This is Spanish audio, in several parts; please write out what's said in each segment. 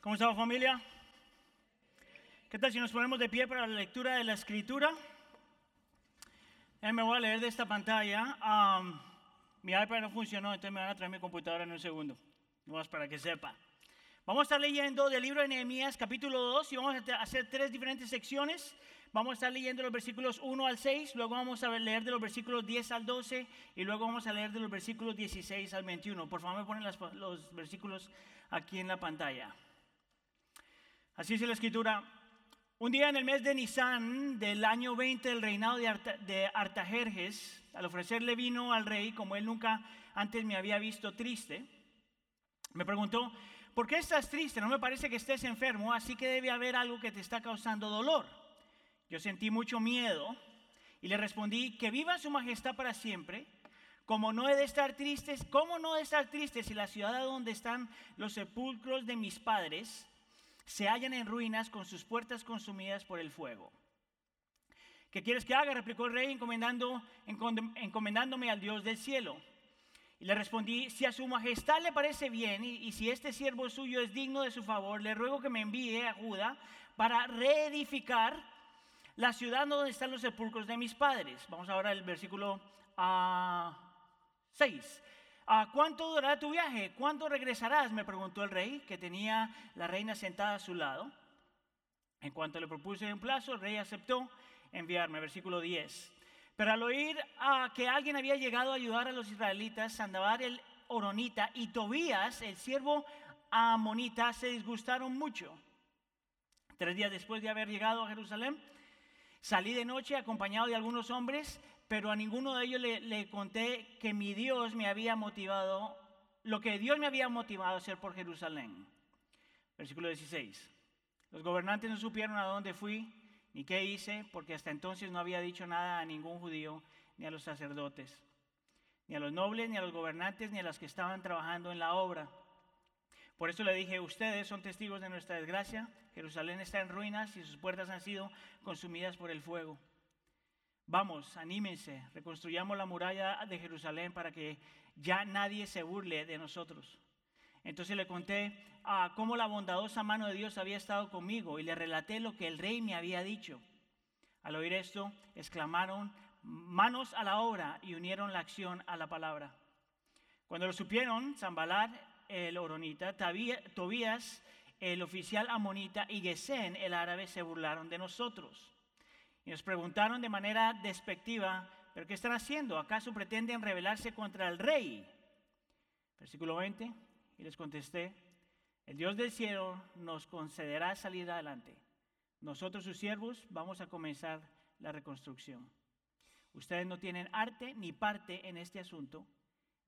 ¿Cómo está familia? ¿Qué tal si nos ponemos de pie para la lectura de la escritura? me voy a leer de esta pantalla. mi iPad no funcionó, entonces me van a traer mi computadora en un segundo. Vamos para que sepa. Vamos a estar leyendo del libro de Nehemías capítulo 2 y vamos a hacer tres diferentes secciones. Vamos a estar leyendo los versículos 1 al 6, luego vamos a leer de los versículos 10 al 12 y luego vamos a leer de los versículos 16 al 21. Por favor, me ponen los versículos aquí en la pantalla. Así es la escritura. Un día en el mes de Nisan del año 20 del reinado de, Artajerjes, al ofrecerle vino al rey, como él nunca antes me había visto triste, me preguntó, ¿por qué estás triste? No me parece que estés enfermo, así que debe haber algo que te está causando dolor. Yo sentí mucho miedo y le respondí, que viva su majestad para siempre. Como no he de estar triste, ¿cómo no he de estar triste si la ciudad donde están los sepulcros de mis padres se hallan en ruinas con sus puertas consumidas por el fuego? ¿Qué quieres que haga? replicó el rey encomendando, encomendándome al Dios del cielo. Y le respondí, si a su majestad le parece bien y, si este siervo suyo es digno de su favor, le ruego que me envíe a Judá para reedificar la ciudad donde están los sepulcros de mis padres. Vamos ahora al versículo 6. Ah, ¿A ah, ¿Cuánto durará tu viaje? ¿Cuándo regresarás? Me preguntó el rey, que tenía la reina sentada a su lado. En cuanto le propuse un plazo, el rey aceptó enviarme. Versículo 10. Pero al oír a que alguien había llegado a ayudar a los israelitas, Sandabar el Oronita y Tobías, el siervo amonita, se disgustaron mucho. Tres días después de haber llegado a Jerusalén, Salí de noche acompañado de algunos hombres, pero a ninguno de ellos le, conté que mi Dios me había motivado, lo que Dios me había motivado a hacer por Jerusalén. Versículo 16. Los gobernantes no supieron a dónde fui ni qué hice, porque hasta entonces no había dicho nada a ningún judío, ni a los sacerdotes, ni a los nobles, ni a los gobernantes, ni a los que estaban trabajando en la obra. Por eso le dije, ustedes son testigos de nuestra desgracia. Jerusalén está en ruinas y sus puertas han sido consumidas por el fuego. Vamos, anímense, reconstruyamos la muralla de Jerusalén para que ya nadie se burle de nosotros. Entonces le conté a cómo la bondadosa mano de Dios había estado conmigo y le relaté lo que el rey me había dicho. Al oír esto, exclamaron, manos a la obra y unieron la acción a la palabra. Cuando lo supieron, Zambalar el oronita, Tobías, el oficial amonita, y Gesén, el árabe, se burlaron de nosotros. Nos preguntaron de manera despectiva, ¿pero qué están haciendo? ¿Acaso pretenden rebelarse contra el rey? Versículo 20, y les contesté, el Dios del cielo nos concederá salir adelante. Nosotros, sus siervos, vamos a comenzar la reconstrucción. Ustedes no tienen arte ni parte en este asunto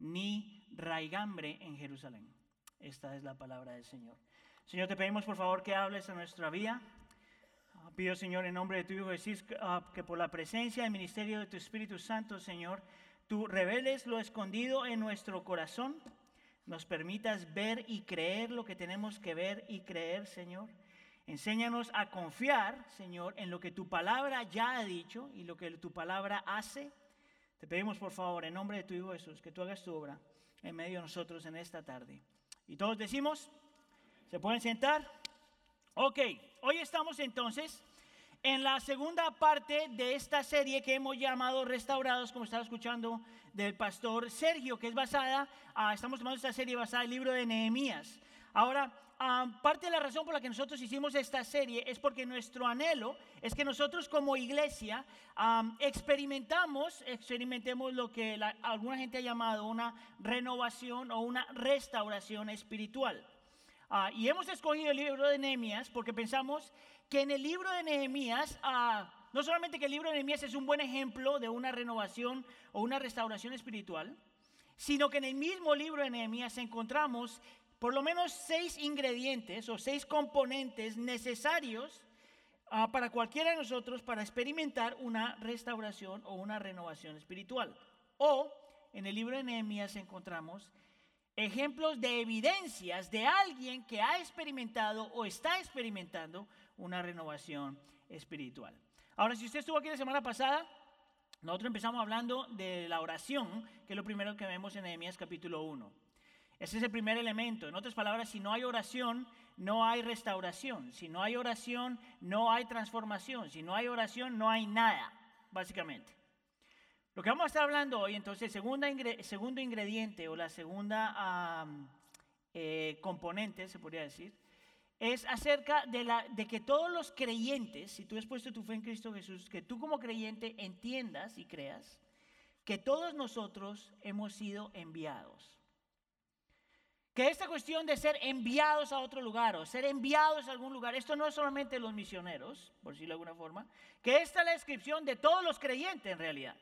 ni raigambre en Jerusalén. Esta es la palabra del Señor. Señor, te pedimos por favor que hables a nuestra vida. Ah, pido, Señor, en nombre de tu Hijo Jesús, ah, que por la presencia y ministerio de tu Espíritu Santo, Señor, tú reveles lo escondido en nuestro corazón, nos permitas ver y creer lo que tenemos que ver y creer, Señor. Enséñanos a confiar, Señor, en lo que tu palabra ya ha dicho y lo que tu palabra hace te pedimos por favor, en nombre de tu Hijo Jesús, que tú hagas tu obra en medio de nosotros en esta tarde. Y todos decimos, ¿se pueden sentar? Ok, hoy estamos entonces en la segunda parte de esta serie que hemos llamado Restaurados, como estaba escuchando del pastor Sergio, que es basada, ah, estamos tomando esta serie basada en el libro de Nehemías. Ahora, parte de la razón por la que nosotros hicimos esta serie es porque nuestro anhelo es que nosotros como iglesia experimentamos, experimentemos lo que alguna gente ha llamado una renovación o una restauración espiritual. Ah, y hemos escogido el libro de Nehemías porque pensamos que en el libro de Nehemías, ah, no solamente que el libro de Nehemías es un buen ejemplo de una renovación o una restauración espiritual, sino que en el mismo libro de Nehemías encontramos por lo menos seis ingredientes o seis componentes necesarios ah, para cualquiera de nosotros para experimentar una restauración o una renovación espiritual. O en el libro de Nehemías encontramos ejemplos de evidencias de alguien que ha experimentado o está experimentando una renovación espiritual. Ahora, si usted estuvo aquí la semana pasada, nosotros empezamos hablando de la oración, que es lo primero que vemos en Nehemías capítulo 1. Ese es el primer elemento. En otras palabras, si no hay oración, no hay restauración. Si no hay oración, no hay transformación. Si no hay oración, no hay nada, básicamente. Lo que vamos a estar hablando hoy, entonces, el segundo ingrediente o la segunda eh, componente, se podría decir, es acerca de, la, de que todos los creyentes, si tú has puesto tu fe en Cristo Jesús, que tú como creyente entiendas y creas que todos nosotros hemos sido enviados. Que esta cuestión de ser enviados a otro lugar o ser enviados a algún lugar, esto no es solamente los misioneros, por decirlo de alguna forma, que esta es la descripción de todos los creyentes en realidad.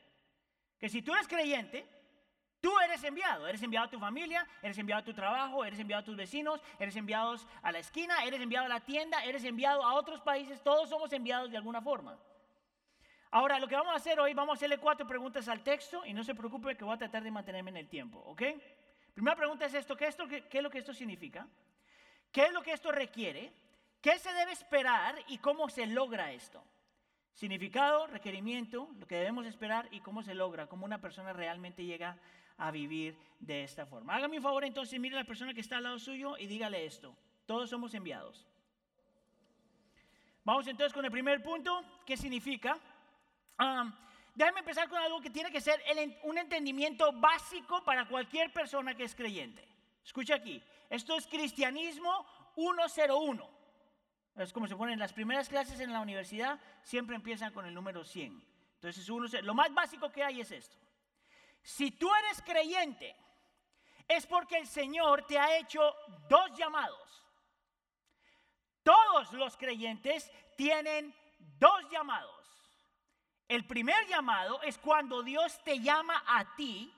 Que si tú eres creyente, tú eres enviado. Eres enviado a tu familia, eres enviado a tu trabajo, eres enviado a tus vecinos, eres enviado a la esquina, eres enviado a la tienda, eres enviado a otros países. Todos somos enviados de alguna forma. Ahora, lo que vamos a hacer hoy, vamos a hacerle cuatro preguntas al texto y no se preocupe que voy a tratar de mantenerme en el tiempo, ¿ok? Primera pregunta es esto, ¿qué, esto, qué, es lo que esto significa? ¿Qué es lo que esto requiere? ¿Qué se debe esperar y cómo se logra esto? Significado, requerimiento, lo que debemos esperar y cómo se logra, cómo una persona realmente llega a vivir de esta forma. Hágame un favor entonces, mire a la persona que está al lado suyo y dígale esto. Todos somos enviados. Vamos entonces con el primer punto, ¿qué significa? Um, déjame empezar con algo que tiene que ser un entendimiento básico para cualquier persona que es creyente. Escucha aquí, esto es cristianismo 101. Es como se ponen las primeras clases en la universidad, siempre empiezan con el número 100. Entonces, uno, lo más básico que hay es esto. Si tú eres creyente, es porque el Señor te ha hecho dos llamados. Todos los creyentes tienen dos llamados. El primer llamado es cuando Dios te llama a ti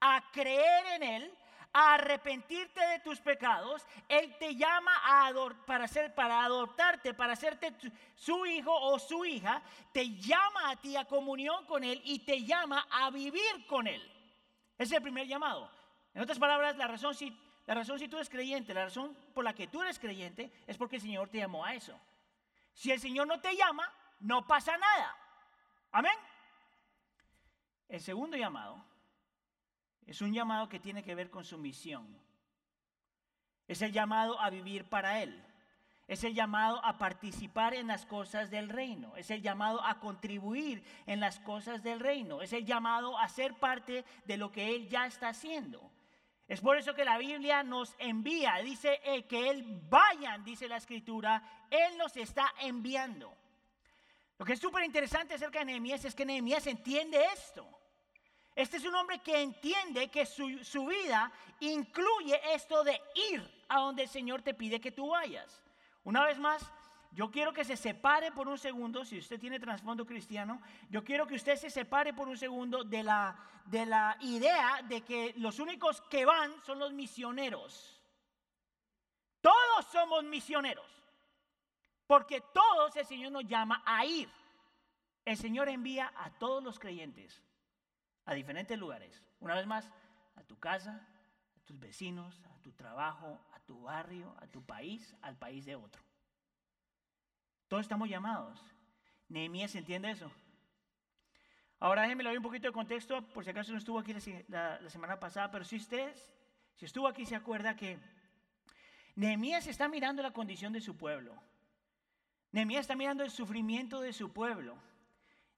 a creer en Él, a arrepentirte de tus pecados. Él te llama a para, ser, para adoptarte, para hacerte su hijo o su hija. Te llama a ti a comunión con Él y te llama a vivir con Él. Ese es el primer llamado. En otras palabras, la razón si, la razón si tú eres creyente, la razón por la que tú eres creyente es porque el Señor te llamó a eso. Si el Señor no te llama, no pasa nada. Amén. El segundo llamado es un llamado que tiene que ver con su misión. Es el llamado a vivir para Él. Es el llamado a participar en las cosas del reino. Es el llamado a contribuir en las cosas del reino. Es el llamado a ser parte de lo que Él ya está haciendo. Es por eso que la Biblia nos envía. Dice eh, que Él vayan, dice la escritura. Él nos está enviando. Lo que es súper interesante acerca de Nehemías es que Nehemías entiende esto. Este es un hombre que entiende que su, vida incluye esto de ir a donde el Señor te pide que tú vayas. Una vez más, yo quiero que se separe por un segundo, si usted tiene trasfondo cristiano, yo quiero que usted se separe por un segundo de la, de la idea de que los únicos que van son los misioneros. Todos somos misioneros. Porque todos el Señor nos llama a ir. El Señor envía a todos los creyentes a diferentes lugares. Una vez más, a tu casa, a tus vecinos, a tu trabajo, a tu barrio, a tu país, al país de otro. Todos estamos llamados. Nehemías entiende eso. Ahora déjenme le un poquito de contexto, por si acaso no estuvo aquí la, la semana pasada, pero si usted, si estuvo aquí, se acuerda que Nehemías está mirando la condición de su pueblo. Nehemías está mirando el sufrimiento de su pueblo.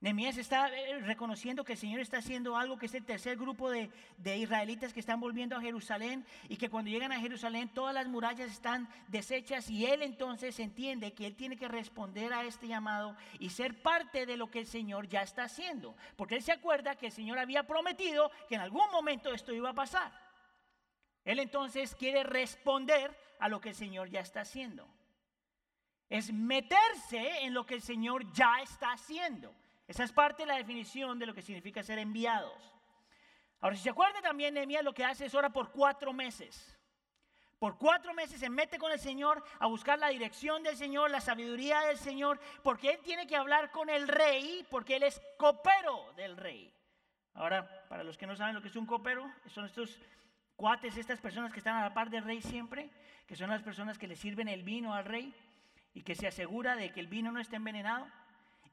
Nehemías está eh, reconociendo que el Señor está haciendo algo, que es el tercer grupo de, de, israelitas que están volviendo a Jerusalén y que cuando llegan a Jerusalén todas las murallas están deshechas y él entonces entiende que él tiene que responder a este llamado y ser parte de lo que el Señor ya está haciendo. Porque él se acuerda que el Señor había prometido que en algún momento esto iba a pasar. Él entonces quiere responder a lo que el Señor ya está haciendo es meterse en lo que el Señor ya está haciendo. Esa es parte de la definición de lo que significa ser enviados. Ahora, si se acuerda también, Nehemías lo que hace es ora por cuatro meses. Por cuatro meses se mete con el Señor a buscar la dirección del Señor, la sabiduría del Señor, porque Él tiene que hablar con el rey, porque Él es copero del rey. Ahora, para los que no saben lo que es un copero, son estos cuates, estas personas que están a la par del rey siempre, que son las personas que le sirven el vino al rey y que se asegura de que el vino no esté envenenado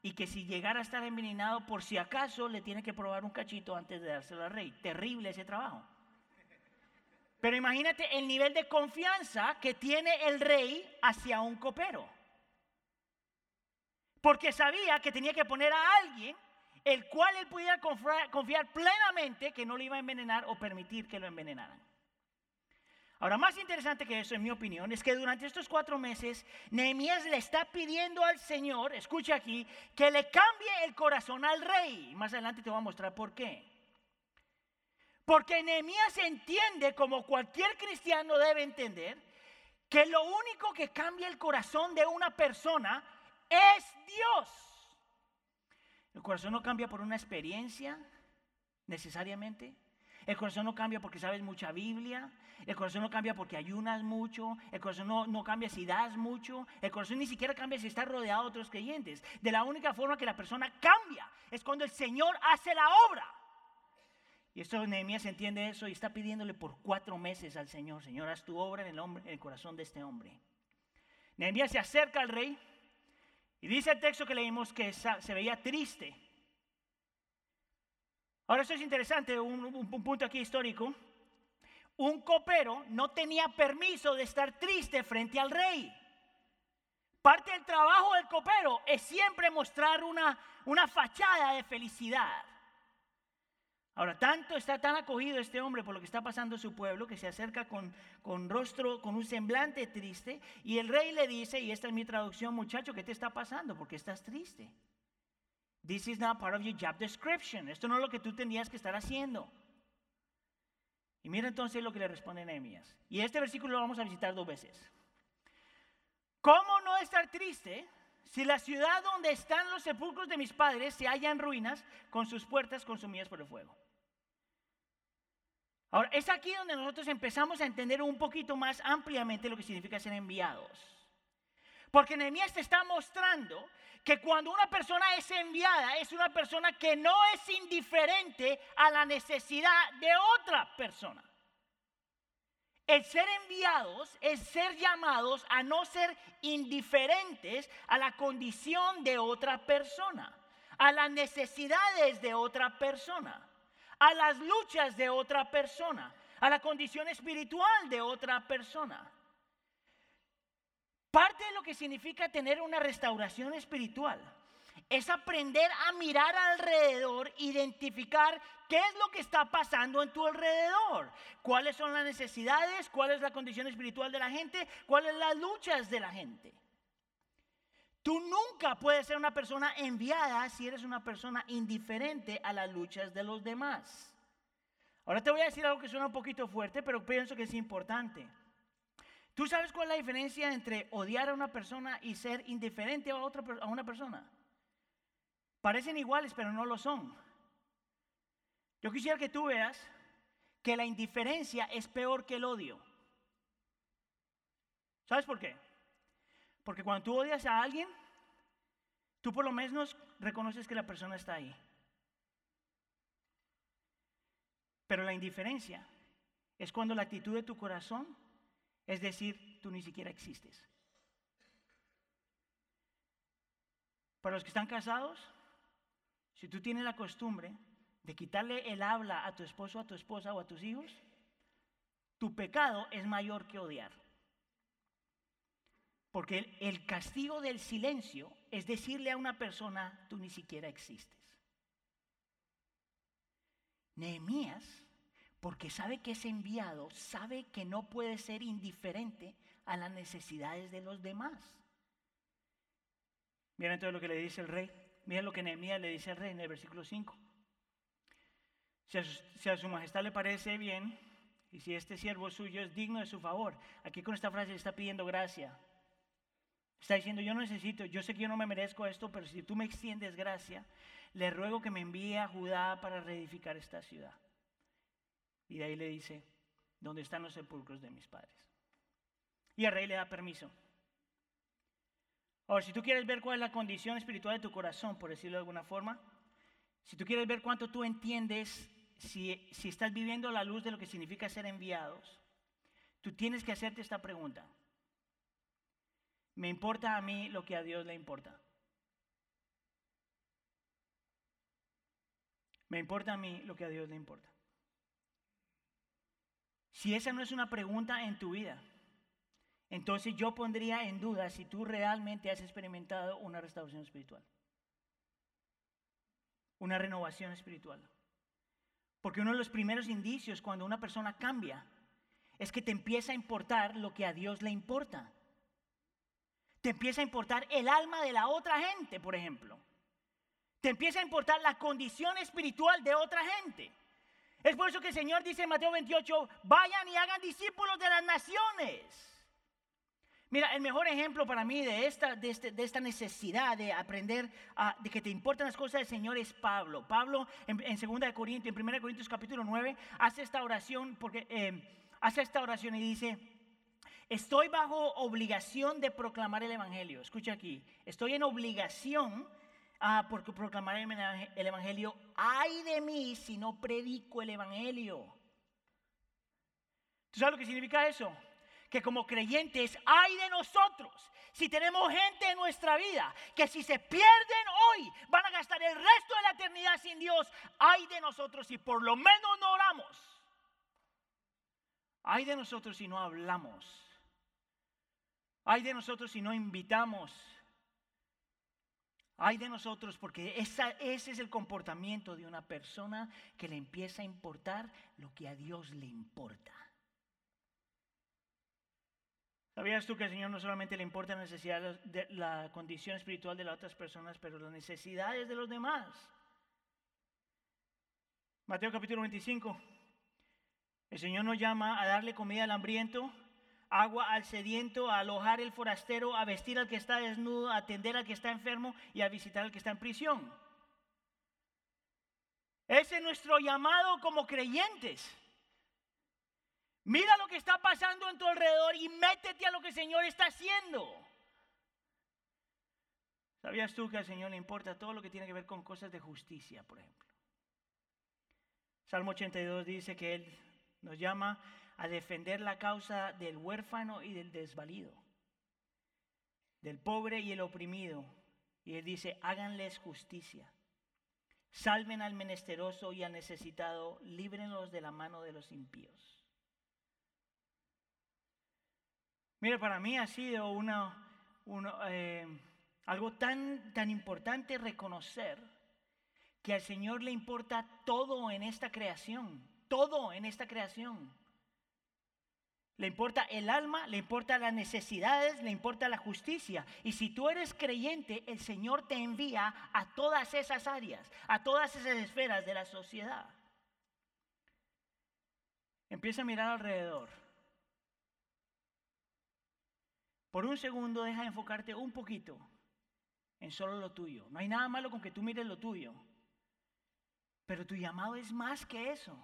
y que si llegara a estar envenenado, por si acaso le tiene que probar un cachito antes de dárselo al rey. Terrible ese trabajo. Pero imagínate el nivel de confianza que tiene el rey hacia un copero. Porque sabía que tenía que poner a alguien el cual él pudiera confiar plenamente que no le iba a envenenar o permitir que lo envenenaran. Ahora, más interesante que eso, en mi opinión, es que durante estos cuatro meses, Nehemías le está pidiendo al Señor, escucha aquí, que le cambie el corazón al rey. Más adelante te voy a mostrar por qué. Porque Nehemías entiende, como cualquier cristiano debe entender, que lo único que cambia el corazón de una persona es Dios. El corazón no cambia por una experiencia necesariamente. El corazón no cambia porque sabes mucha Biblia. El corazón no cambia porque ayunas mucho. El corazón no, no, cambia si das mucho. El corazón ni siquiera cambia si estás rodeado de otros creyentes. De la única forma que la persona cambia es cuando el Señor hace la obra. Y esto Nehemías entiende eso y está pidiéndole por cuatro meses al Señor, Señor, haz tu obra en el, hombre, en el corazón de este hombre. Nehemías se acerca al rey y dice el texto que leímos que se veía triste. Ahora eso es interesante, un, punto aquí histórico. Un copero no tenía permiso de estar triste frente al rey. Parte del trabajo del copero es siempre mostrar una, una fachada de felicidad. Ahora, tanto está tan acogido este hombre por lo que está pasando en su pueblo que se acerca con, con rostro, con un semblante triste, y el rey le dice, y esta es mi traducción, muchacho, ¿qué te está pasando? ¿Por qué estás triste? This is not part of your job description. Esto no es lo que tú tenías que estar haciendo. Y mira entonces lo que le responde Nehemías. Y este versículo lo vamos a visitar dos veces. ¿Cómo no estar triste si la ciudad donde están los sepulcros de mis padres se halla en ruinas con sus puertas consumidas por el fuego? Ahora, es aquí donde nosotros empezamos a entender un poquito más ampliamente lo que significa ser enviados. Porque Nehemías te está mostrando que cuando una persona es enviada, es una persona que no es indiferente a la necesidad de otra persona. El ser enviados es ser llamados a no ser indiferentes a la condición de otra persona, a las necesidades de otra persona a las luchas de otra persona, a la condición espiritual de otra persona. Parte de lo que significa tener una restauración espiritual es aprender a mirar alrededor, identificar qué es lo que está pasando en tu alrededor, cuáles son las necesidades, cuál es la condición espiritual de la gente, cuáles son las luchas de la gente. Tú nunca puedes ser una persona enviada si eres una persona indiferente a las luchas de los demás. Ahora te voy a decir algo que suena un poquito fuerte, pero pienso que es importante. ¿Tú sabes cuál es la diferencia entre odiar a una persona y ser indiferente a, otra, a una persona? Parecen iguales, pero no lo son. Yo quisiera que tú veas que la indiferencia es peor que el odio. ¿Sabes por qué? Porque cuando tú odias a alguien, tú por lo menos reconoces que la persona está ahí. Pero la indiferencia es cuando la actitud de tu corazón es decir, tú ni siquiera existes. Para los que están casados, si tú tienes la costumbre de quitarle el habla a tu esposo, a tu esposa o a tus hijos, tu pecado es mayor que odiar. Porque el, castigo del silencio es decirle a una persona, tú ni siquiera existes. Nehemías, porque sabe que es enviado, sabe que no puede ser indiferente a las necesidades de los demás. Miren entonces lo que le dice el rey. Miren lo que Nehemías le dice al rey en el versículo 5. Si a, su, majestad le parece bien, y si este siervo suyo es digno de su favor, aquí con esta frase le está pidiendo gracia. Está diciendo, yo no necesito, yo sé que yo no me merezco esto, pero si tú me extiendes gracia, le ruego que me envíe a Judá para reedificar esta ciudad. Y de ahí le dice, ¿dónde están los sepulcros de mis padres? Y el rey le da permiso. Ahora, si tú quieres ver cuál es la condición espiritual de tu corazón, por decirlo de alguna forma, si tú quieres ver cuánto tú entiendes, si, si estás viviendo la luz de lo que significa ser enviados, tú tienes que hacerte esta pregunta. Me importa a mí lo que a Dios le importa. Me importa a mí lo que a Dios le importa. Si esa no es una pregunta en tu vida, entonces yo pondría en duda si tú realmente has experimentado una restauración espiritual, una renovación espiritual. Porque uno de los primeros indicios cuando una persona cambia es que te empieza a importar lo que a Dios le importa. Te empieza a importar el alma de la otra gente, por ejemplo. Te empieza a importar la condición espiritual de otra gente. Es por eso que el Señor dice en Mateo 28, vayan y hagan discípulos de las naciones. Mira, el mejor ejemplo para mí de esta, de, este, esta necesidad de aprender, de que te importan las cosas del Señor es Pablo. Pablo en, en 2 Corintios, en 1 Corintios capítulo 9, hace esta oración, porque, eh, hace esta oración y dice, estoy bajo obligación de proclamar el Evangelio. Escucha aquí, estoy en obligación ah, por proclamar el Evangelio. Ay de mí si no predico el Evangelio. ¿Tú sabes lo que significa eso? que como creyentes hay de nosotros. Si tenemos gente en nuestra vida que si se pierden hoy van a gastar el resto de la eternidad sin Dios, hay de nosotros si por lo menos no oramos. Hay de nosotros si no hablamos. Hay de nosotros si no invitamos. Hay de nosotros porque ese es el comportamiento de una persona que le empieza a importar lo que a Dios le importa. ¿Sabías tú que al Señor no solamente le importa la necesidad de la condición espiritual de las otras personas, pero las necesidades de los demás? Mateo capítulo 25. El Señor nos llama a darle comida al hambriento, agua al sediento, a alojar el forastero, a vestir al que está desnudo, a atender al que está enfermo y a visitar al que está en prisión. Ese es nuestro llamado como creyentes. Mira lo que está pasando en tu alrededor y métete a lo que el Señor está haciendo. ¿Sabías tú que al Señor le importa todo lo que tiene que ver con cosas de justicia, por ejemplo? Salmo 82 dice que Él nos llama a defender la causa del huérfano y del desvalido, del pobre y el oprimido. Y Él dice, háganles justicia. Salven al menesteroso y al necesitado, líbrenlos de la mano de los impíos. Mira, para mí ha sido una, eh, algo tan, tan importante reconocer que al Señor le importa todo en esta creación, todo en esta creación. Le importa el alma, le importa las necesidades, le importa la justicia. Y si tú eres creyente, el Señor te envía a todas esas áreas, a todas esas esferas de la sociedad. Empieza a mirar alrededor. Por un segundo deja de enfocarte un poquito en solo lo tuyo. No hay nada malo con que tú mires lo tuyo. Pero tu llamado es más que eso.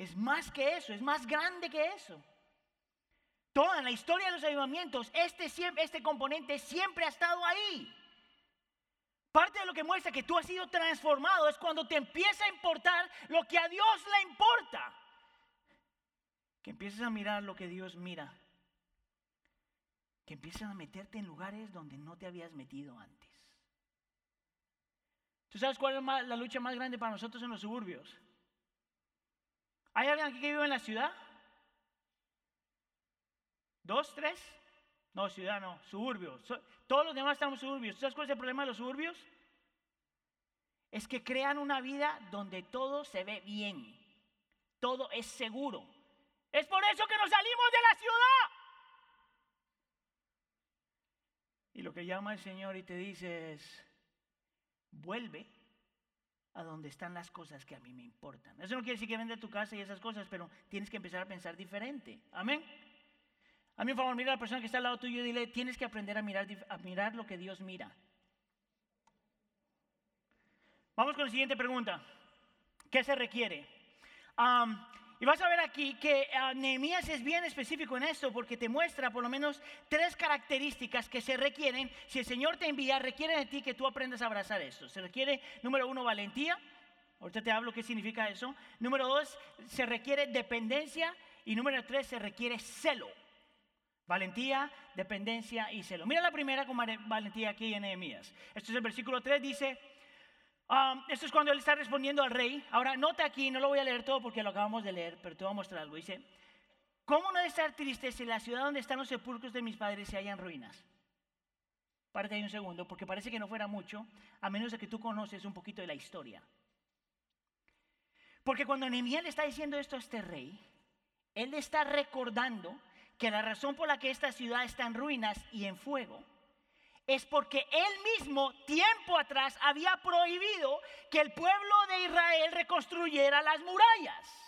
Es más que eso, es más grande que eso. Toda la historia de los avivamientos, este, este componente siempre ha estado ahí. Parte de lo que muestra que tú has sido transformado es cuando te empieza a importar lo que a Dios le importa. Que empieces a mirar lo que Dios mira que empieces a meterte en lugares donde no te habías metido antes. ¿Tú sabes cuál es la lucha más grande para nosotros en los suburbios? ¿Hay alguien aquí que vive en la ciudad? ¿Dos, tres? No, ciudad no, suburbios. Todos los demás estamos suburbios. ¿Tú sabes cuál es el problema de los suburbios? Es que crean una vida donde todo se ve bien, todo es seguro. Es por eso que nos salimos de la ciudad. Y lo que llama el Señor y te dice es, vuelve a donde están las cosas que a mí me importan. Eso no quiere decir que vende tu casa y esas cosas, pero tienes que empezar a pensar diferente. Amén. A mí, por favor, mira a la persona que está al lado tuyo y dile, tienes que aprender a mirar, mirar lo que Dios mira. Vamos con la siguiente pregunta. ¿Qué se requiere? Y vas a ver aquí que uh, Nehemías es bien específico en esto porque te muestra por lo menos tres características que se requieren. Si el Señor te envía, requiere de ti que tú aprendas a abrazar esto. Se requiere, número uno, valentía. Ahorita te hablo qué significa eso. Número dos, se requiere dependencia. Y número tres, se requiere celo. Valentía, dependencia y celo. Mira la primera con valentía aquí en Nehemías. Esto es el versículo 3, dice, Esto es cuando él está respondiendo al rey. Ahora, nota aquí, no lo voy a leer todo porque lo acabamos de leer, pero te voy a mostrar algo. Dice, ¿cómo no estar triste si la ciudad donde están los sepulcros de mis padres se hallan ruinas? Párate ahí un segundo, porque parece que no fuera mucho, a menos de que tú conoces un poquito de la historia. Porque cuando Nehemías le está diciendo esto a este rey, él le está recordando que la razón por la que esta ciudad está en ruinas y en fuego es porque él mismo tiempo atrás había prohibido que el pueblo de Israel reconstruyera las murallas.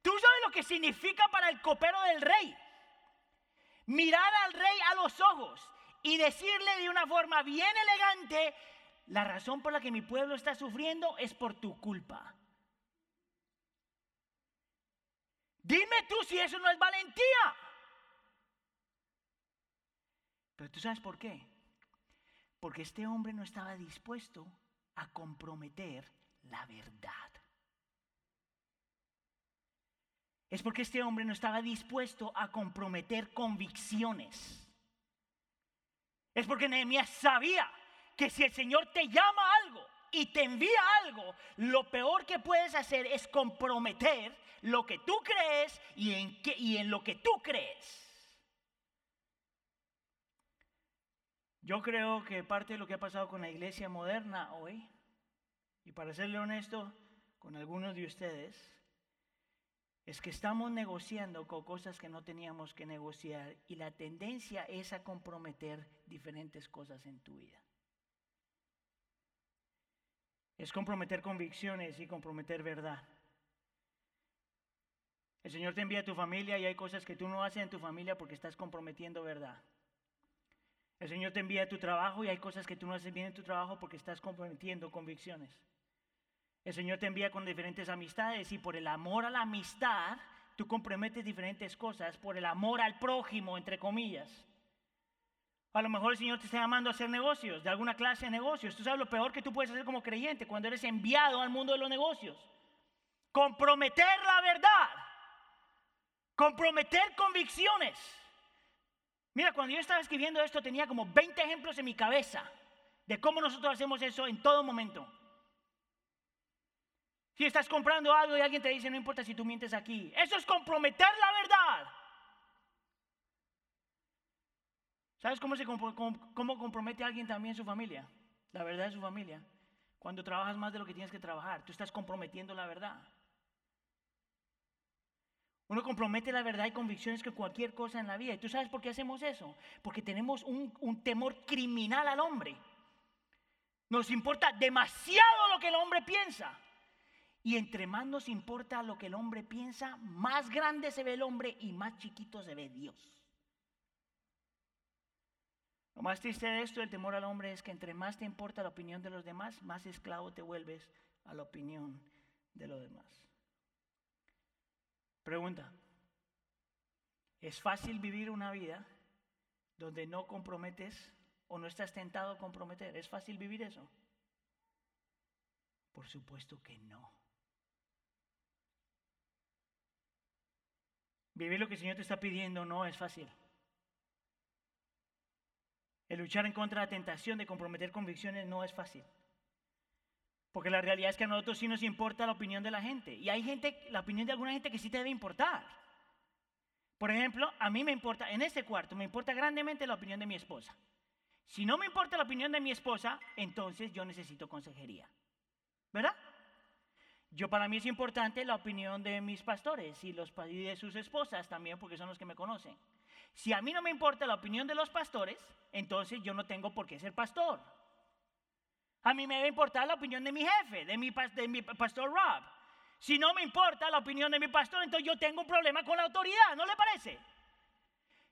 Tú sabes lo que significa para el copero del rey. Mirar al rey a los ojos y decirle de una forma bien elegante, la razón por la que mi pueblo está sufriendo es por tu culpa. Dime tú si eso no es valentía. Pero tú sabes por qué. Porque este hombre no estaba dispuesto a comprometer la verdad. Es porque este hombre no estaba dispuesto a comprometer convicciones. Es porque Nehemías sabía que si el Señor te llama a algo y te envía algo, lo peor que puedes hacer es comprometer lo que tú crees y en, y en lo que tú crees. Yo creo que parte de lo que ha pasado con la iglesia moderna hoy, y para serle honesto con algunos de ustedes, es que estamos negociando con cosas que no teníamos que negociar y la tendencia es a comprometer diferentes cosas en tu vida. Es comprometer convicciones y comprometer verdad. El Señor te envía a tu familia y hay cosas que tú no haces en tu familia porque estás comprometiendo verdad. El Señor te envía a tu trabajo y hay cosas que tú no haces bien en tu trabajo porque estás comprometiendo convicciones. El Señor te envía con diferentes amistades y por el amor a la amistad tú comprometes diferentes cosas, por el amor al prójimo, entre comillas. A lo mejor el Señor te está llamando a hacer negocios, de alguna clase de negocios. Tú sabes lo peor que tú puedes hacer como creyente cuando eres enviado al mundo de los negocios. Comprometer la verdad. Comprometer convicciones. Mira, cuando yo estaba escribiendo esto tenía como 20 ejemplos en mi cabeza de cómo nosotros hacemos eso en todo momento. Si estás comprando algo y alguien te dice, no importa si tú mientes aquí, eso es comprometer la verdad. ¿Sabes cómo, se, cómo compromete a alguien también su familia? La verdad de su familia. Cuando trabajas más de lo que tienes que trabajar, tú estás comprometiendo la verdad. Uno compromete la verdad y convicciones que cualquier cosa en la vida. ¿Y tú sabes por qué hacemos eso? Porque tenemos un, un temor criminal al hombre. Nos importa demasiado lo que el hombre piensa. Y entre más nos importa lo que el hombre piensa, más grande se ve el hombre y más chiquito se ve Dios. Lo más triste de esto, el temor al hombre, es que entre más te importa la opinión de los demás, más esclavo te vuelves a la opinión de los demás. Pregunta, ¿es fácil vivir una vida donde no comprometes o no estás tentado a comprometer? ¿Es fácil vivir eso? Por supuesto que no. Vivir lo que el Señor te está pidiendo no es fácil. El luchar en contra de la tentación de comprometer convicciones no es fácil. Porque la realidad es que a nosotros sí nos importa la opinión de la gente. Y hay gente, la opinión de alguna gente que sí te debe importar. Por ejemplo, a mí me importa, en este cuarto, me importa grandemente la opinión de mi esposa. Si no me importa la opinión de mi esposa, entonces yo necesito consejería. ¿Verdad? Yo para mí es importante la opinión de mis pastores y, de sus esposas también, porque son los que me conocen. Si a mí no me importa la opinión de los pastores, entonces yo no tengo por qué ser pastor. A mí me debe importar la opinión de mi jefe, de mi, pastor Rob. Si no me importa la opinión de mi pastor, entonces yo tengo un problema con la autoridad, ¿no le parece?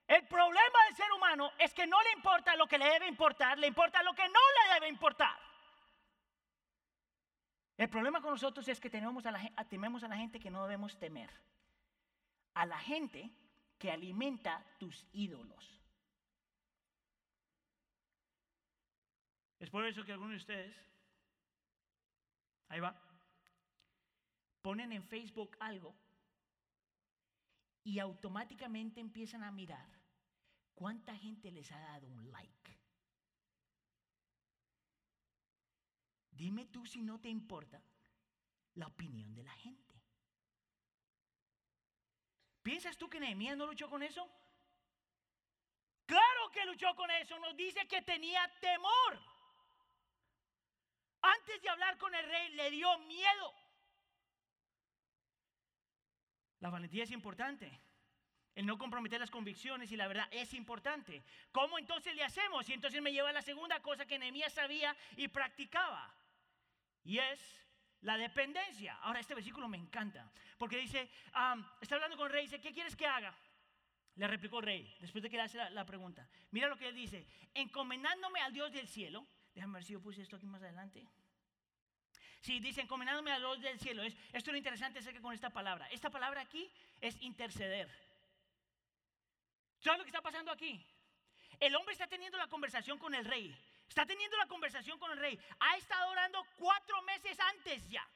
El problema del ser humano es que no le importa lo que le debe importar, le importa lo que no le debe importar. El problema con nosotros es que tememos a, la, tememos a la gente que no debemos temer. A la gente que alimenta tus ídolos. Es por eso que algunos de ustedes, ahí va, ponen en Facebook algo y automáticamente empiezan a mirar cuánta gente les ha dado un like. Dime tú si no te importa la opinión de la gente. ¿Piensas tú que Nehemías no luchó con eso? Claro que luchó con eso. Nos dice que tenía temor. Antes de hablar con el rey le dio miedo. La valentía es importante. El no comprometer las convicciones y la verdad es importante. ¿Cómo entonces le hacemos? Y entonces me lleva a la segunda cosa que Nehemías sabía y practicaba. Y es la dependencia. Ahora, este versículo me encanta. Porque dice, está hablando con el rey, dice, ¿qué quieres que haga? Le replicó el rey, después de que le hace la, la, pregunta. Mira lo que él dice, encomendándome al Dios del cielo. Déjame ver si yo puse esto aquí más adelante. Sí, dice, encomendándome al Dios del cielo. Es, esto es lo interesante acerca con esta palabra. Esta palabra aquí es interceder. ¿Sabes lo que está pasando aquí? El hombre está teniendo la conversación con el rey. Está teniendo la conversación con el rey. Ha estado orando cuatro meses antes ya.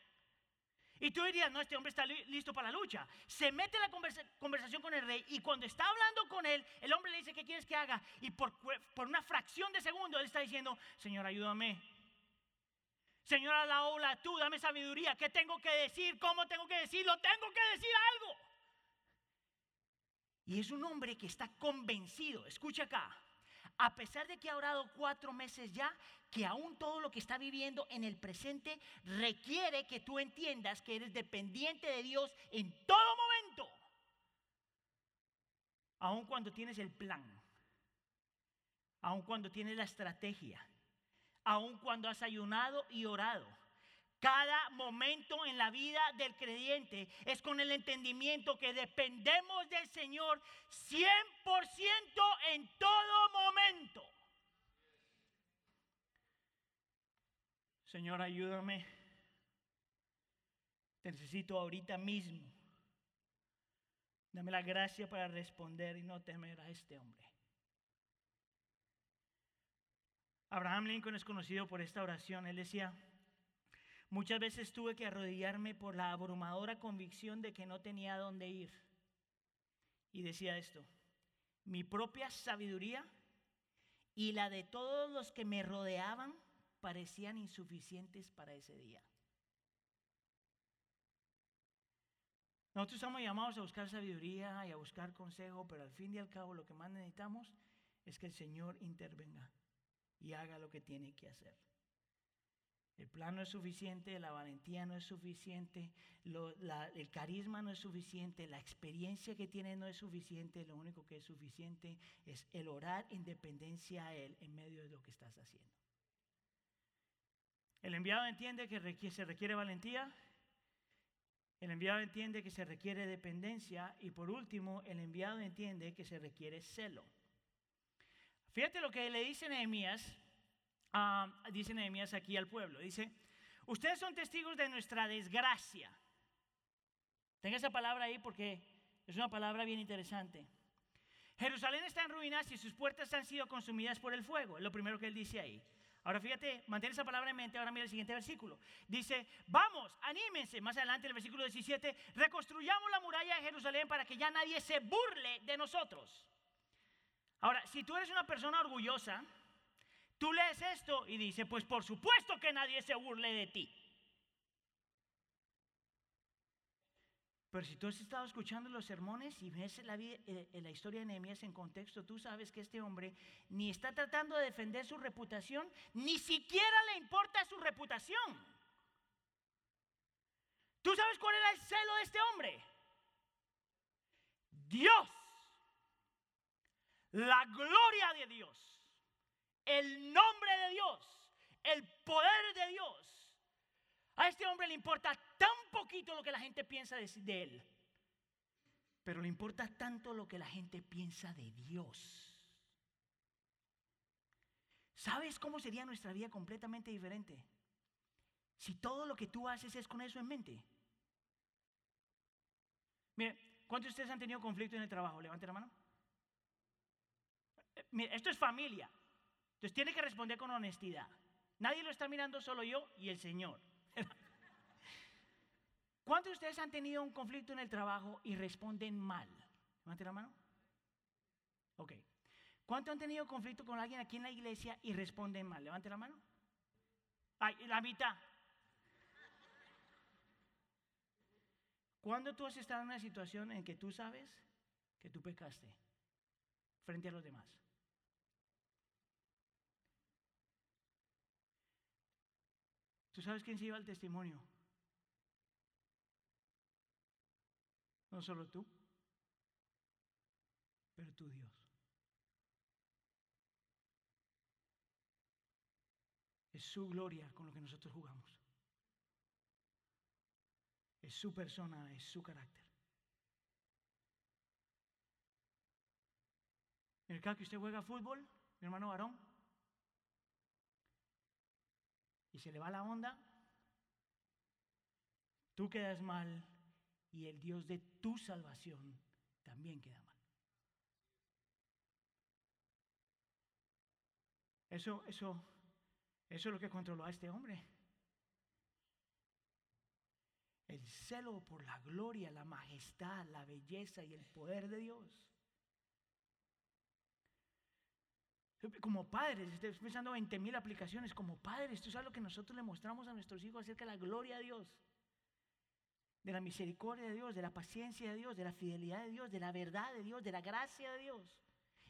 Y tú dirías, no, este hombre está listo para la lucha. Se mete en la conversación con el rey y cuando está hablando con él, el hombre le dice, ¿qué quieres que haga? Y por, una fracción de segundo él está diciendo, Señor, ayúdame. Señora la ola, tú dame sabiduría. ¿Qué tengo que decir? ¿Cómo tengo que decirlo? Tengo que decir algo. Y es un hombre que está convencido. Escucha acá a pesar de que ha orado cuatro meses ya, que aún todo lo que está viviendo en el presente requiere que tú entiendas que eres dependiente de Dios en todo momento. Aun cuando tienes el plan, aun cuando tienes la estrategia, aun cuando has ayunado y orado cada momento en la vida del creyente es con el entendimiento que dependemos del Señor 100% en todo momento. Señor, ayúdame. Te necesito ahorita mismo. Dame la gracia para responder y no temer a este hombre. Abraham Lincoln es conocido por esta oración. Él decía, Muchas veces tuve que arrodillarme por la abrumadora convicción de que no tenía dónde ir. Y decía esto, mi propia sabiduría y la de todos los que me rodeaban parecían insuficientes para ese día. Nosotros estamos llamados a buscar sabiduría y a buscar consejo, pero al fin y al cabo lo que más necesitamos es que el Señor intervenga y haga lo que tiene que hacer. El plan no es suficiente, la valentía no es suficiente, el carisma no es suficiente, la experiencia que tiene no es suficiente, lo único que es suficiente es el orar en dependencia a Él en medio de lo que estás haciendo. El enviado entiende que se requiere valentía, el enviado entiende que se requiere dependencia y por último el enviado entiende que se requiere celo. Fíjate lo que le dice Nehemías dice Nehemías aquí al pueblo. Dice, ustedes son testigos de nuestra desgracia. Tenga esa palabra ahí porque es una palabra bien interesante. Jerusalén está en ruinas y sus puertas han sido consumidas por el fuego. Es lo primero que él dice ahí. Ahora fíjate, mantén esa palabra en mente. Ahora mira el siguiente versículo. Dice, vamos, anímense. Más adelante, el versículo 17, reconstruyamos la muralla de Jerusalén para que ya nadie se burle de nosotros. Ahora, si tú eres una persona orgullosa, Tú lees esto y dice, pues por supuesto que nadie se burle de ti. Pero si tú has estado escuchando los sermones y ves la, eh, la historia de Nehemías en contexto, tú sabes que este hombre ni está tratando de defender su reputación, ni siquiera le importa su reputación. ¿Tú sabes cuál era el celo de este hombre? Dios. La gloria de Dios el nombre de Dios, el poder de Dios. A este hombre le importa tan poquito lo que la gente piensa de, él, pero le importa tanto lo que la gente piensa de Dios. ¿Sabes cómo sería nuestra vida completamente diferente? Si todo lo que tú haces es con eso en mente. Mire, ¿cuántos de ustedes han tenido conflicto en el trabajo? Levante la mano. Eh, mire, esto es familia. Entonces tiene que responder con honestidad. Nadie lo está mirando, solo yo y el Señor. ¿Cuántos de ustedes han tenido un conflicto en el trabajo y responden mal? Levante la mano. Ok. ¿Cuántos han tenido conflicto con alguien aquí en la iglesia y responden mal? Levante la mano. Ay, la mitad. ¿Cuándo tú has estado en una situación en que tú sabes que tú pecaste frente a los demás? ¿Tú sabes quién se lleva el testimonio? No solo tú, pero tu Dios. Es su gloria con lo que nosotros jugamos. Es su persona, es su carácter. En el caso que usted juega fútbol, mi hermano varón, y se le va la onda, tú quedas mal y el Dios de tu salvación también queda mal. Eso, eso, eso es lo que controló a este hombre. El celo por la gloria, la majestad, la belleza y el poder de Dios. Como padres, estoy pensando 20 mil aplicaciones, como padres, esto es algo que nosotros le mostramos a nuestros hijos acerca de la gloria de Dios de la misericordia de Dios, de la paciencia de Dios, de la fidelidad de Dios, de la verdad de Dios, de la gracia de Dios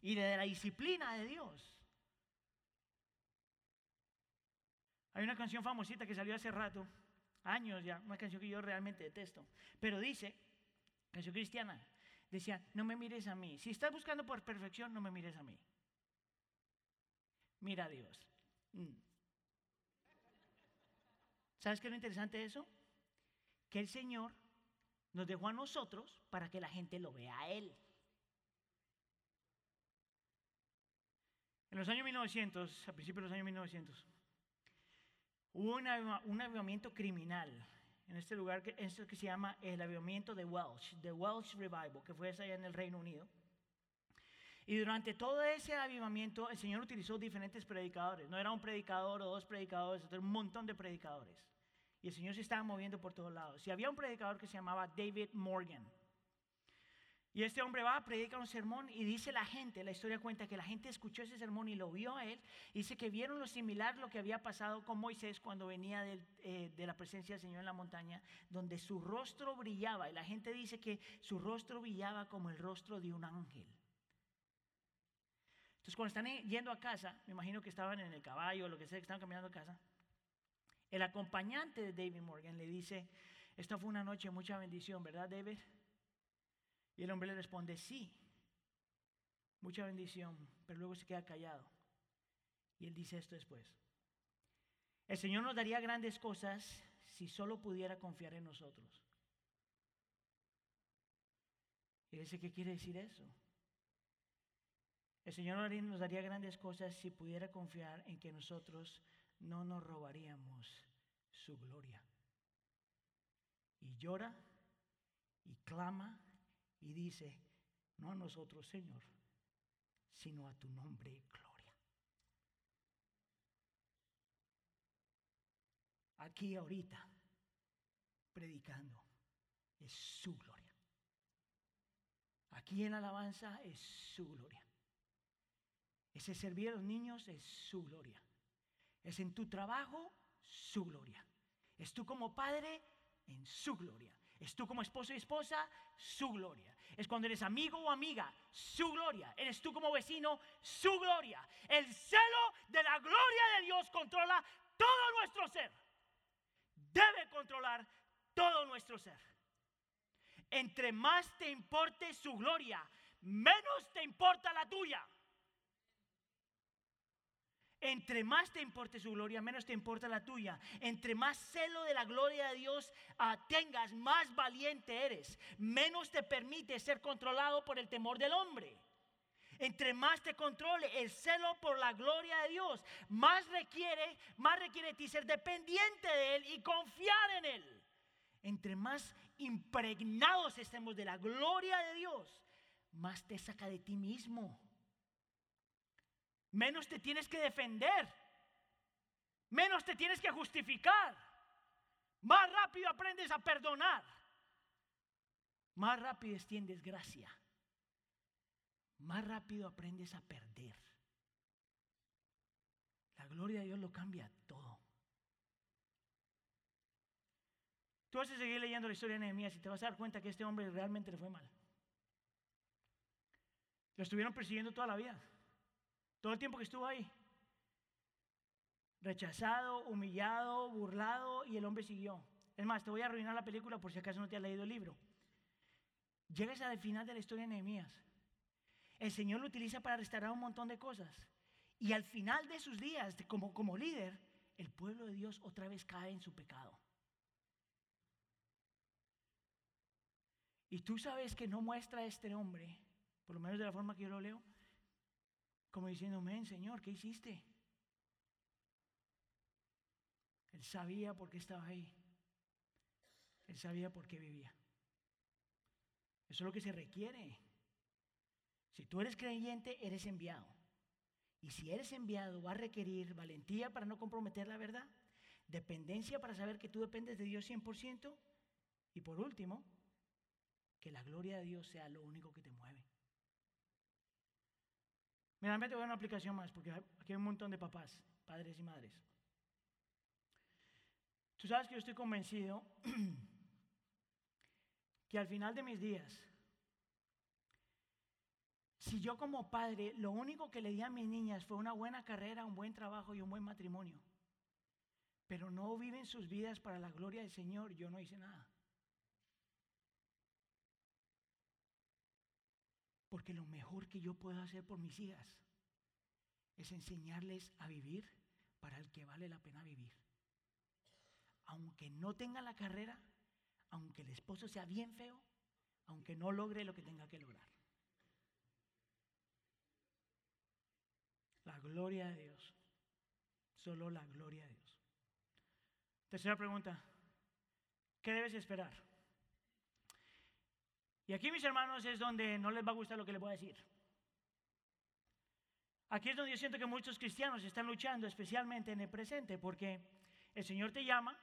y de la disciplina de Dios. Hay una canción famosita que salió hace rato, años ya, una canción que yo realmente detesto, pero dice, canción cristiana, decía, no me mires a mí. Si estás buscando por perfección, no me mires a mí. Mira a Dios. Mm. ¿Sabes qué es lo interesante de eso? que el Señor nos dejó a nosotros para que la gente lo vea a Él. En los años 1900, a principios de los años 1900, hubo un avivamiento criminal en este lugar que, que se llama el avivamiento de Welsh, de Welsh Revival, que fue allá en el Reino Unido. Y durante todo ese avivamiento, el Señor utilizó diferentes predicadores. No era un predicador o dos predicadores, era un montón de predicadores. Y el Señor se estaba moviendo por todos lados. Y había un predicador que se llamaba David Morgan. Y este hombre va, predica un sermón y dice la gente, la historia cuenta que la gente escuchó ese sermón y lo vio a él. Y dice que vieron lo similar lo que había pasado con Moisés cuando venía eh, de la presencia del Señor en la montaña, donde su rostro brillaba. Y la gente dice que su rostro brillaba como el rostro de un ángel. Entonces cuando están yendo a casa, me imagino que estaban en el caballo o lo que sea, que estaban caminando a casa, el acompañante de David Morgan le dice, esta fue una noche mucha bendición, ¿verdad, David? Y el hombre le responde, sí, mucha bendición, pero luego se queda callado. Y él dice esto después. El Señor nos daría grandes cosas si solo pudiera confiar en nosotros. Y dice, ¿qué quiere decir eso? El Señor nos daría grandes cosas si pudiera confiar en que nosotros no nos robaríamos su gloria. Y llora y clama y dice, no a nosotros, Señor, sino a tu nombre, gloria. Aquí ahorita, predicando, es su gloria. Aquí en alabanza es su gloria. Ese servir a los niños es su gloria. Es en tu trabajo su gloria. Es tú como padre en su gloria. Es tú como esposo y esposa, su gloria. Es cuando eres amigo o amiga, su gloria. Eres tú como vecino, su gloria. El celo de la gloria de Dios controla todo nuestro ser. Debe controlar todo nuestro ser. Entre más te importe su gloria, menos te importa la tuya. Entre más te importe su gloria, menos te importa la tuya. Entre más celo de la gloria de Dios ah, tengas, más valiente eres. Menos te permite ser controlado por el temor del hombre. Entre más te controle el celo por la gloria de Dios, más requiere, más requiere de ti ser dependiente de Él y confiar en Él. Entre más impregnados estemos de la gloria de Dios, más te saca de ti mismo menos te tienes que defender, menos te tienes que justificar, más rápido aprendes a perdonar, más rápido extiendes gracia, más rápido aprendes a perder. La gloria de Dios lo cambia todo. Tú vas a seguir leyendo la historia de Nehemías y te vas a dar cuenta que este hombre realmente le fue mal. Lo estuvieron persiguiendo toda la vida. Todo el tiempo que estuvo ahí. Rechazado, humillado, burlado y el hombre siguió. Es más, te voy a arruinar la película por si acaso no te has leído el libro. Llegas al final de la historia de Nehemías. El Señor lo utiliza para restaurar un montón de cosas. Y al final de sus días, como, como líder, el pueblo de Dios otra vez cae en su pecado. Y tú sabes que no muestra este hombre, por lo menos de la forma que yo lo leo, como diciendo, men, Señor, ¿qué hiciste? Él sabía por qué estaba ahí. Él sabía por qué vivía. Eso es lo que se requiere. Si tú eres creyente, eres enviado. Y si eres enviado, va a requerir valentía para no comprometer la verdad, dependencia para saber que tú dependes de Dios 100%, y por último, que la gloria de Dios sea lo único que te mueve. Mira, me voy a una aplicación más, porque aquí hay un montón de papás, padres y madres. Tú sabes que yo estoy convencido que al final de mis días, si yo como padre lo único que le di a mis niñas fue una buena carrera, un buen trabajo y un buen matrimonio, pero no viven sus vidas para la gloria del Señor, yo no hice nada. Porque lo mejor que yo puedo hacer por mis hijas es enseñarles a vivir para el que vale la pena vivir. Aunque no tenga la carrera, aunque el esposo sea bien feo, aunque no logre lo que tenga que lograr. La gloria de Dios. Solo la gloria de Dios. Tercera pregunta. ¿Qué debes esperar? Y aquí, mis hermanos, es donde no les va a gustar lo que les voy a decir. Aquí es donde yo siento que muchos cristianos están luchando, especialmente en el presente, porque el Señor te llama,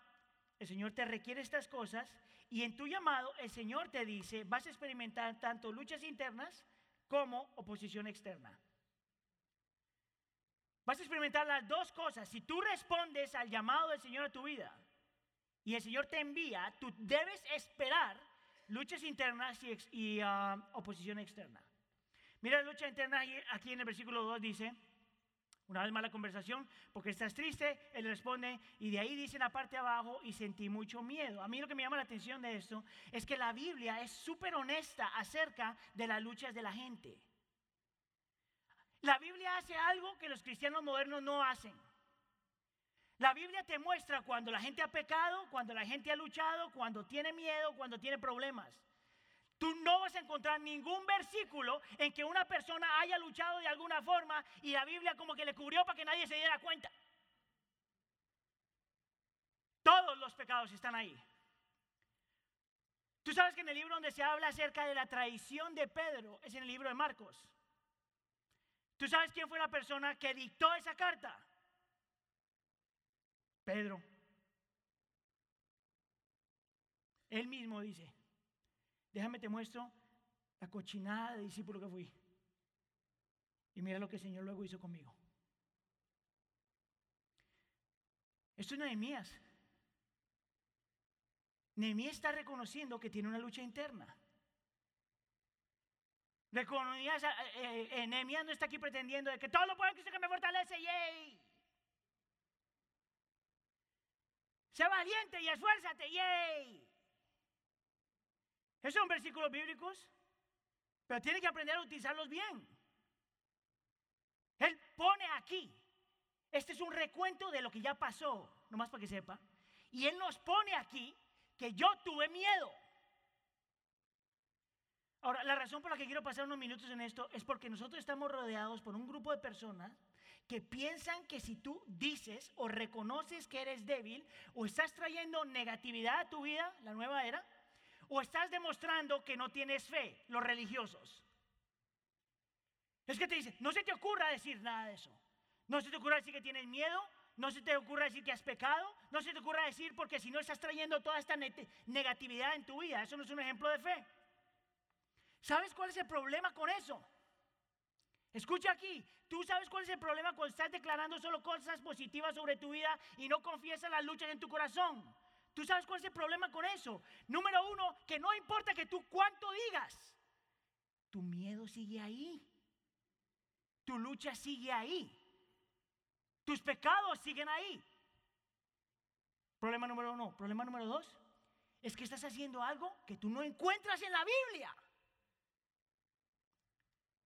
el Señor te requiere estas cosas, y en tu llamado el Señor te dice, vas a experimentar tanto luchas internas como oposición externa. Vas a experimentar las dos cosas. Si tú respondes al llamado del Señor a tu vida y el Señor te envía, tú debes esperar luchas internas y, ah, oposición externa. Mira la lucha interna aquí en el versículo 2 dice, una vez más la conversación, porque estás triste, él responde, y de ahí dice la parte de abajo, y sentí mucho miedo. A mí lo que me llama la atención de esto es que la Biblia es súper honesta acerca de las luchas de la gente. La Biblia hace algo que los cristianos modernos no hacen. La Biblia te muestra cuando la gente ha pecado, cuando la gente ha luchado, cuando tiene miedo, cuando tiene problemas. Tú no vas a encontrar ningún versículo en que una persona haya luchado de alguna forma y la Biblia como que le cubrió para que nadie se diera cuenta. Todos los pecados están ahí. Tú sabes que en el libro donde se habla acerca de la traición de Pedro es en el libro de Marcos. ¿Tú sabes quién fue la persona que dictó esa carta? Pedro. Él mismo dice, déjame te muestro la cochinada de discípulo que fui. Y mira lo que el Señor luego hizo conmigo. Esto es Nehemías. Nehemías está reconociendo que tiene una lucha interna. Eh, eh, Nehemías no está aquí pretendiendo de que todo lo puede que que me fortalece. ¡Yay! Sé valiente y esfuérzate, yay. Esos son versículos bíblicos, pero tiene que aprender a utilizarlos bien. Él pone aquí, este es un recuento de lo que ya pasó, nomás para que sepa, y Él nos pone aquí que yo tuve miedo. Ahora, la razón por la que quiero pasar unos minutos en esto es porque nosotros estamos rodeados por un grupo de personas que piensan que si tú dices o reconoces que eres débil o estás trayendo negatividad a tu vida, la nueva era, o estás demostrando que no tienes fe, los religiosos. Es que te dicen, no se te ocurra decir nada de eso. No se te ocurra decir que tienes miedo, no se te ocurra decir que has pecado, no se te ocurra decir porque si no estás trayendo toda esta negatividad en tu vida. Eso no es un ejemplo de fe. ¿Sabes cuál es el problema con eso? Escucha aquí, tú sabes cuál es el problema cuando estás declarando solo cosas positivas sobre tu vida y no confiesas las luchas en tu corazón. ¿Tú sabes cuál es el problema con eso? Número uno, que no importa que tú cuánto digas, tu miedo sigue ahí. Tu lucha sigue ahí. Tus pecados siguen ahí. Problema número uno. Problema número dos es que estás haciendo algo que tú no encuentras en la Biblia.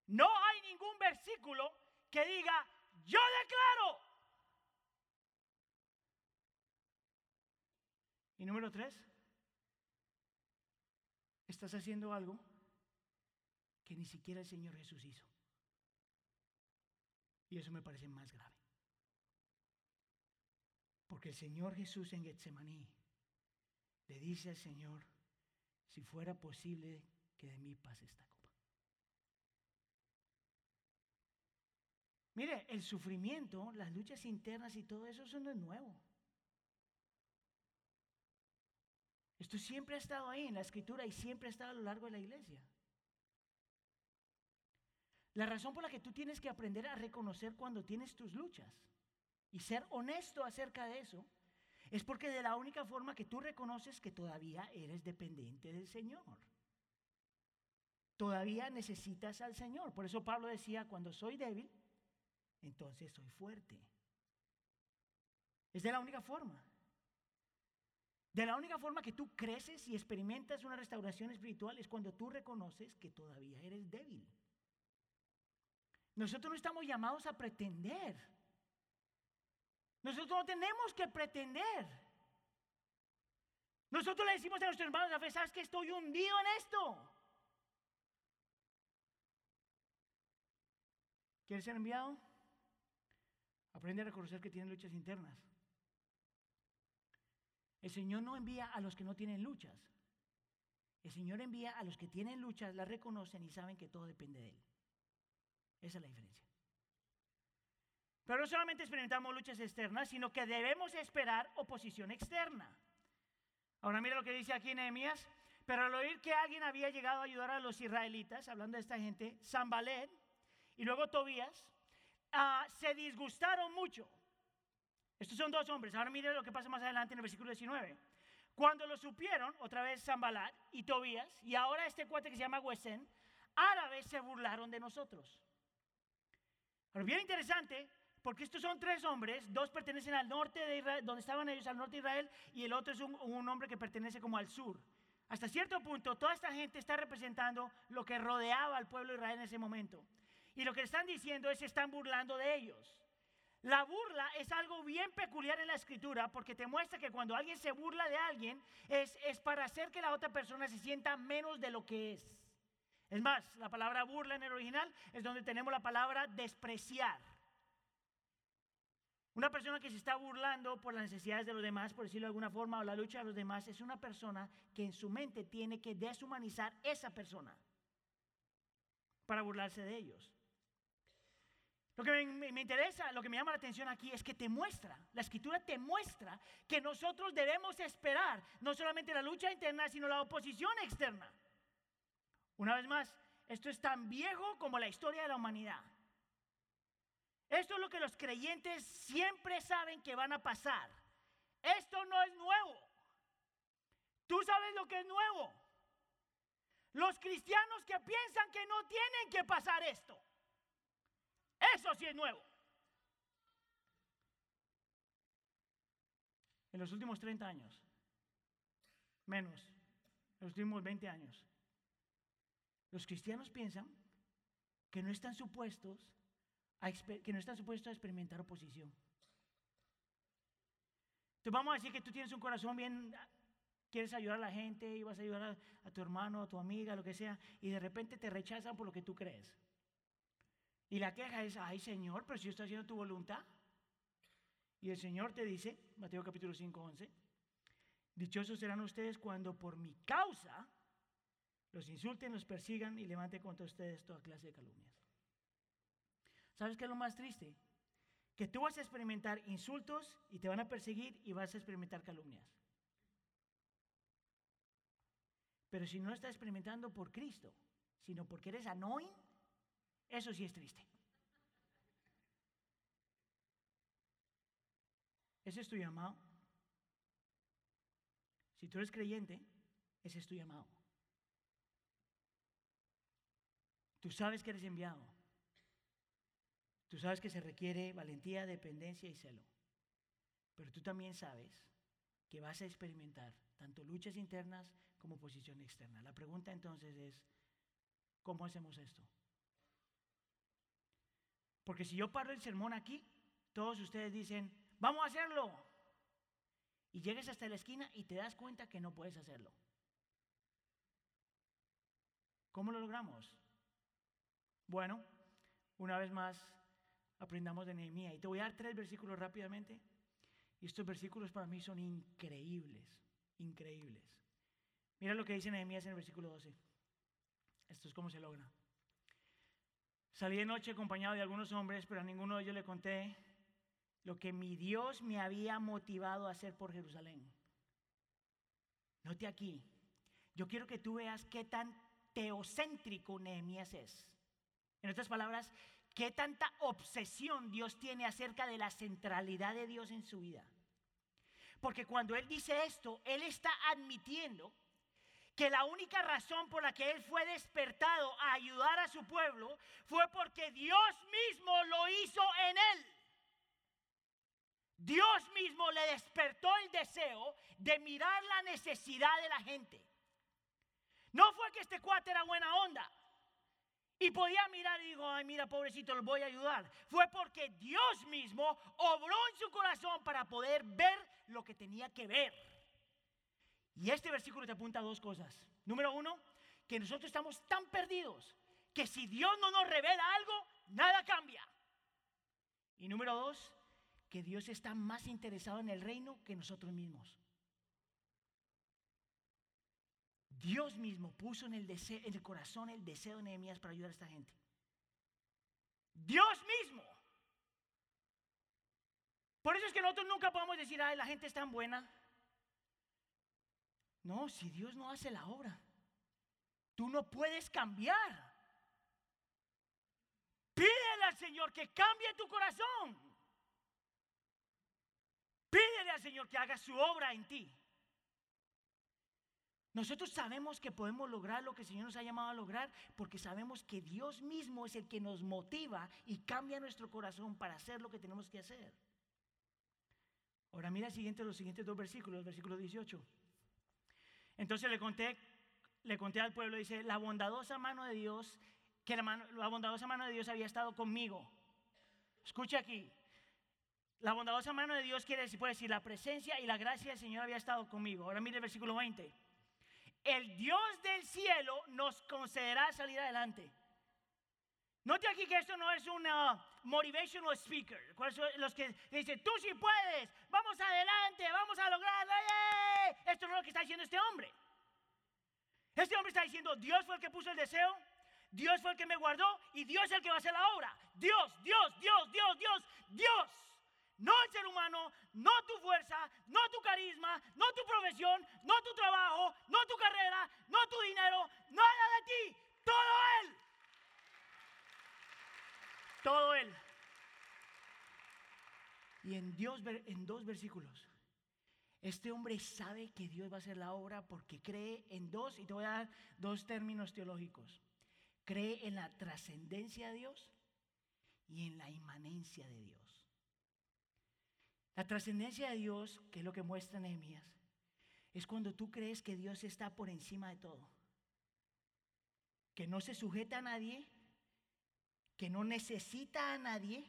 No hay ningún versículo que diga, yo declaro. Y número tres, estás haciendo algo que ni siquiera el Señor Jesús hizo. Y eso me parece más grave. Porque el Señor Jesús en Getsemaní le dice al Señor, si fuera posible que de mí pase esta copa. Mire, el sufrimiento, las luchas internas y todo eso, eso no es nuevo. Esto siempre ha estado ahí en la escritura y siempre ha estado a lo largo de la iglesia. La razón por la que tú tienes que aprender a reconocer cuando tienes tus luchas y ser honesto acerca de eso es porque de la única forma que tú reconoces que todavía eres dependiente del Señor. Todavía necesitas al Señor. Por eso Pablo decía, cuando soy débil, entonces soy fuerte. Es de la única forma. De la única forma que tú creces y experimentas una restauración espiritual es cuando tú reconoces que todavía eres débil. Nosotros no estamos llamados a pretender. Nosotros no tenemos que pretender. Nosotros le decimos a nuestros hermanos a veces, ¿sabes que estoy hundido en esto? ¿Quieres ser enviado? Aprende a reconocer que tienen luchas internas. El Señor no envía a los que no tienen luchas. El Señor envía a los que tienen luchas, las reconocen y saben que todo depende de Él. Esa es la diferencia. Pero no solamente experimentamos luchas externas, sino que debemos esperar oposición externa. Ahora mira lo que dice aquí Nehemías. Pero al oír que alguien había llegado a ayudar a los israelitas, hablando de esta gente, Zambalet y luego Tobías, Ah, se disgustaron mucho. Estos son dos hombres. Ahora mire lo que pasa más adelante en el versículo 19. Cuando lo supieron, otra vez Zambalat y Tobías, y ahora este cuate que se llama Huesen, árabes se burlaron de nosotros. Pero bien interesante, porque estos son tres hombres, dos pertenecen al norte de Israel, donde estaban ellos, al norte de Israel, y el otro es un hombre que pertenece como al sur. Hasta cierto punto, toda esta gente está representando lo que rodeaba al pueblo de Israel en ese momento. Y lo que están diciendo es que están burlando de ellos. La burla es algo bien peculiar en la escritura porque te muestra que cuando alguien se burla de alguien es, es para hacer que la otra persona se sienta menos de lo que es. Es más, la palabra burla en el original es donde tenemos la palabra despreciar. Una persona que se está burlando por las necesidades de los demás, por decirlo de alguna forma, o la lucha de los demás, es una persona que en su mente tiene que deshumanizar esa persona para burlarse de ellos. Lo que me, interesa, lo que me llama la atención aquí es que te muestra, la escritura te muestra que nosotros debemos esperar no solamente la lucha interna, sino la oposición externa. Una vez más, esto es tan viejo como la historia de la humanidad. Esto es lo que los creyentes siempre saben que van a pasar. Esto no es nuevo. Tú sabes lo que es nuevo. Los cristianos que piensan que no tienen que pasar esto. Eso sí es nuevo. En los últimos 30 años, menos, en los últimos 20 años, los cristianos piensan que no están supuestos a, que no están supuestos a experimentar oposición. Te vamos a decir que tú tienes un corazón bien, quieres ayudar a la gente y vas a ayudar a, a tu hermano, a tu amiga, lo que sea, y de repente te rechazan por lo que tú crees. Y la queja es, ay Señor, pero si yo estoy haciendo tu voluntad. Y el Señor te dice, Mateo capítulo 5, 11, dichosos serán ustedes cuando por mi causa los insulten, los persigan y levanten contra ustedes toda clase de calumnias. ¿Sabes qué es lo más triste? Que tú vas a experimentar insultos y te van a perseguir y vas a experimentar calumnias. Pero si no estás experimentando por Cristo, sino porque eres annoying, eso sí es triste. ¿Ese es tu llamado? Si tú eres creyente, ese es tu llamado. Tú sabes que eres enviado. Tú sabes que se requiere valentía, dependencia y celo. Pero tú también sabes que vas a experimentar tanto luchas internas como posición externa. La pregunta entonces es, ¿cómo hacemos esto? Porque si yo paro el sermón aquí, todos ustedes dicen, vamos a hacerlo. Y llegas hasta la esquina y te das cuenta que no puedes hacerlo. ¿Cómo lo logramos? Bueno, una vez más, aprendamos de Nehemías. Y te voy a dar tres versículos rápidamente. Y estos versículos para mí son increíbles, increíbles. Mira lo que dice Nehemías en el versículo 12. Esto es cómo se logra. Salí de noche acompañado de algunos hombres, pero a ninguno de ellos le conté lo que mi Dios me había motivado a hacer por Jerusalén. Note aquí, yo quiero que tú veas qué tan teocéntrico Nehemías es. En otras palabras, qué tanta obsesión Dios tiene acerca de la centralidad de Dios en su vida. Porque cuando Él dice esto, Él está admitiendo que la única razón por la que él fue despertado a ayudar a su pueblo fue porque Dios mismo lo hizo en él. Dios mismo le despertó el deseo de mirar la necesidad de la gente. No fue que este cuate era buena onda y podía mirar y dijo, ay mira pobrecito, los voy a ayudar. Fue porque Dios mismo obró en su corazón para poder ver lo que tenía que ver. Y este versículo te apunta a dos cosas. Número uno, que nosotros estamos tan perdidos que si Dios no nos revela algo, nada cambia. Y número dos, que Dios está más interesado en el reino que nosotros mismos. Dios mismo puso en el, deseo, en el corazón el deseo de Nehemías para ayudar a esta gente. Dios mismo. Por eso es que nosotros nunca podemos decir, ay, la gente es tan buena. No, si Dios no hace la obra, tú no puedes cambiar. Pídele al Señor que cambie tu corazón. Pídele al Señor que haga su obra en ti. Nosotros sabemos que podemos lograr lo que el Señor nos ha llamado a lograr porque sabemos que Dios mismo es el que nos motiva y cambia nuestro corazón para hacer lo que tenemos que hacer. Ahora mira siguiente, los siguientes dos versículos, versículo 18. Entonces le conté, le conté al pueblo, dice, la bondadosa mano de Dios, que la, la bondadosa mano de Dios había estado conmigo. Escucha aquí. La bondadosa mano de Dios quiere decir, puede decir, la presencia y la gracia del Señor había estado conmigo. Ahora mire el versículo 20. El Dios del cielo nos concederá salir adelante. Note aquí que esto no es una motivational speaker. Los que dicen, tú sí puedes, vamos adelante, vamos a lograrlo. Esto no es lo que está diciendo este hombre. Este hombre está diciendo, Dios fue el que puso el deseo, Dios fue el que me guardó y Dios es el que va a hacer la obra. Dios, Dios, Dios, Dios, Dios, Dios. No el ser humano, no tu fuerza, no tu carisma, no tu profesión, no tu trabajo, no tu carrera, no tu dinero, nada de ti, todo Él. Todo Él. Y en, Dios, en dos versículos, este hombre sabe que Dios va a hacer la obra porque cree en dos, y te voy a dar dos términos teológicos. Cree en la trascendencia de Dios y en la inmanencia de Dios. La trascendencia de Dios, que es lo que muestra Nehemías, es cuando tú crees que Dios está por encima de todo, que no se sujeta a nadie que no necesita a nadie,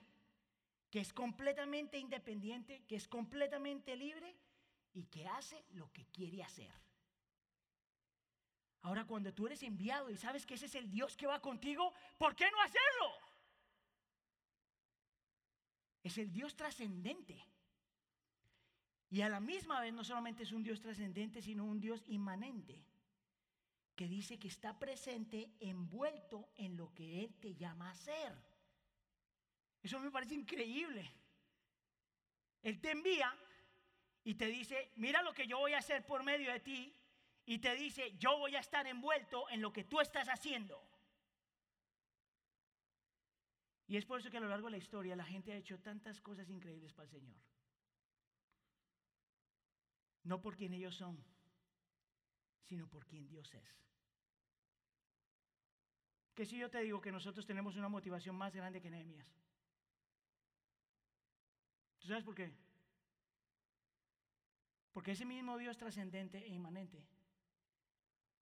que es completamente independiente, que es completamente libre y que hace lo que quiere hacer. Ahora, cuando tú eres enviado y sabes que ese es el Dios que va contigo, ¿por qué no hacerlo? Es el Dios trascendente. Y a la misma vez no solamente es un Dios trascendente, sino un Dios inmanente que dice que está presente envuelto en lo que Él te llama a hacer. Eso me parece increíble. Él te envía y te dice, mira lo que yo voy a hacer por medio de ti. Y te dice, yo voy a estar envuelto en lo que tú estás haciendo. Y es por eso que a lo largo de la historia la gente ha hecho tantas cosas increíbles para el Señor. No por quien ellos son, sino por quien Dios es. Que si yo te digo que nosotros tenemos una motivación más grande que Nehemías? ¿Tú sabes por qué? Porque ese mismo Dios trascendente e inmanente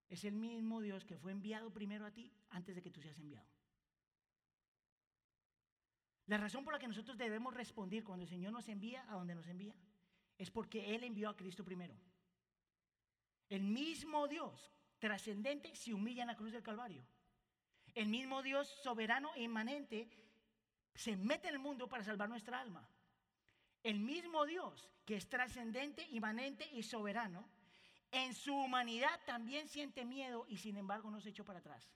es el mismo Dios que fue enviado primero a ti antes de que tú seas enviado. La razón por la que nosotros debemos responder cuando el Señor nos envía a donde nos envía es porque Él envió a Cristo primero. El mismo Dios trascendente se humilla en la cruz del Calvario. El mismo Dios soberano e inmanente se mete en el mundo para salvar nuestra alma. El mismo Dios que es trascendente, inmanente y soberano, en su humanidad también siente miedo y sin embargo no se echó para atrás.